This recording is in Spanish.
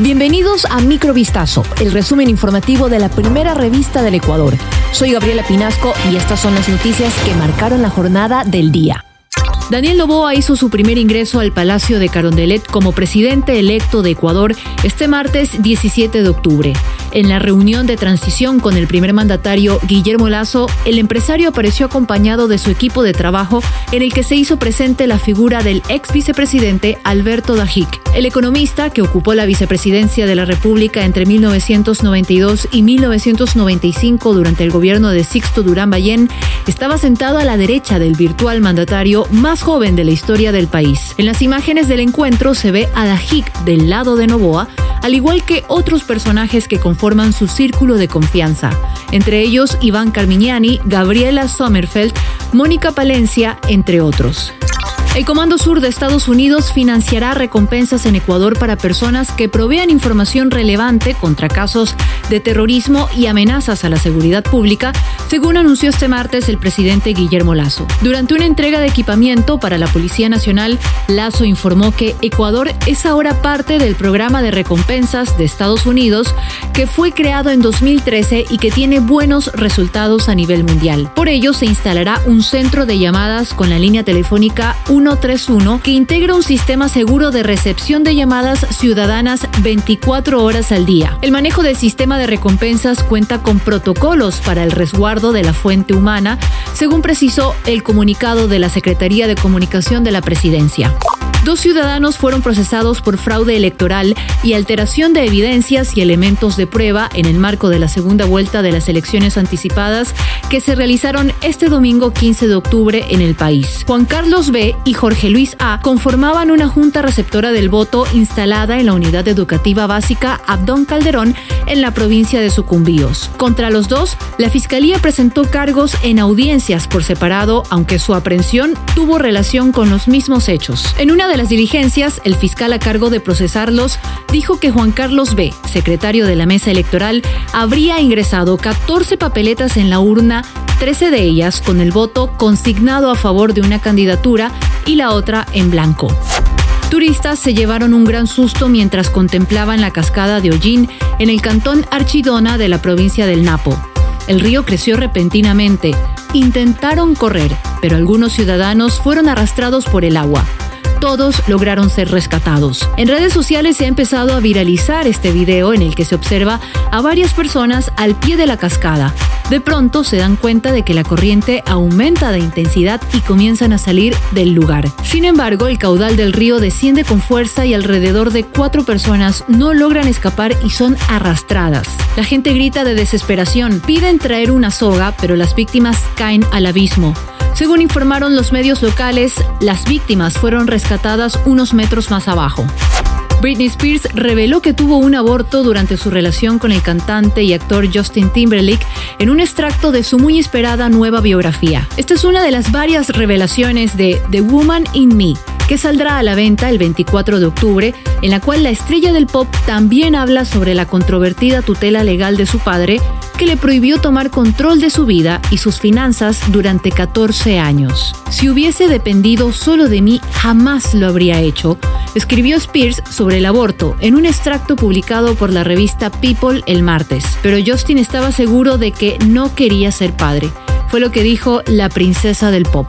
Bienvenidos a Microvistazo, el resumen informativo de la primera revista del Ecuador. Soy Gabriela Pinasco y estas son las noticias que marcaron la jornada del día. Daniel Noboa hizo su primer ingreso al Palacio de Carondelet como presidente electo de Ecuador este martes 17 de octubre. En la reunión de transición con el primer mandatario Guillermo Lazo, el empresario apareció acompañado de su equipo de trabajo en el que se hizo presente la figura del ex vicepresidente Alberto Dajic. El economista, que ocupó la vicepresidencia de la República entre 1992 y 1995 durante el gobierno de Sixto Durán Ballén, estaba sentado a la derecha del virtual mandatario más joven de la historia del país. En las imágenes del encuentro se ve a Dajic del lado de Novoa, al igual que otros personajes que conforman su círculo de confianza, entre ellos Iván Carmignani, Gabriela Sommerfeld, Mónica Palencia, entre otros. El Comando Sur de Estados Unidos financiará recompensas en Ecuador para personas que provean información relevante contra casos de terrorismo y amenazas a la seguridad pública, según anunció este martes el presidente Guillermo Lazo. Durante una entrega de equipamiento para la Policía Nacional, Lazo informó que Ecuador es ahora parte del programa de recompensas de Estados Unidos que fue creado en 2013 y que tiene buenos resultados a nivel mundial. Por ello, se instalará un centro de llamadas con la línea telefónica 131 que integra un sistema seguro de recepción de llamadas ciudadanas 24 horas al día. El manejo del sistema de recompensas cuenta con protocolos para el resguardo de la fuente humana, según precisó el comunicado de la Secretaría de Comunicación de la Presidencia. Dos ciudadanos fueron procesados por fraude electoral y alteración de evidencias y elementos de prueba en el marco de la segunda vuelta de las elecciones anticipadas que se realizaron este domingo 15 de octubre en el país. Juan Carlos B. y Jorge Luis A. conformaban una junta receptora del voto instalada en la unidad educativa básica Abdón Calderón en la provincia de Sucumbíos. Contra los dos, la Fiscalía presentó cargos en audiencias por separado, aunque su aprehensión tuvo relación con los mismos hechos. En una de las diligencias, el fiscal a cargo de procesarlos dijo que Juan Carlos B., secretario de la mesa electoral, habría ingresado 14 papeletas en la urna, 13 de ellas con el voto consignado a favor de una candidatura y la otra en blanco. Turistas se llevaron un gran susto mientras contemplaban la cascada de Hollín en el cantón Archidona de la provincia del Napo. El río creció repentinamente. Intentaron correr, pero algunos ciudadanos fueron arrastrados por el agua todos lograron ser rescatados. En redes sociales se ha empezado a viralizar este video en el que se observa a varias personas al pie de la cascada. De pronto se dan cuenta de que la corriente aumenta de intensidad y comienzan a salir del lugar. Sin embargo, el caudal del río desciende con fuerza y alrededor de cuatro personas no logran escapar y son arrastradas. La gente grita de desesperación, piden traer una soga, pero las víctimas caen al abismo. Según informaron los medios locales, las víctimas fueron rescatadas unos metros más abajo. Britney Spears reveló que tuvo un aborto durante su relación con el cantante y actor Justin Timberlake en un extracto de su muy esperada nueva biografía. Esta es una de las varias revelaciones de The Woman in Me, que saldrá a la venta el 24 de octubre, en la cual la estrella del pop también habla sobre la controvertida tutela legal de su padre, que le prohibió tomar control de su vida y sus finanzas durante 14 años. Si hubiese dependido solo de mí, jamás lo habría hecho, escribió Spears sobre el aborto en un extracto publicado por la revista People el martes. Pero Justin estaba seguro de que no quería ser padre. Fue lo que dijo la princesa del pop.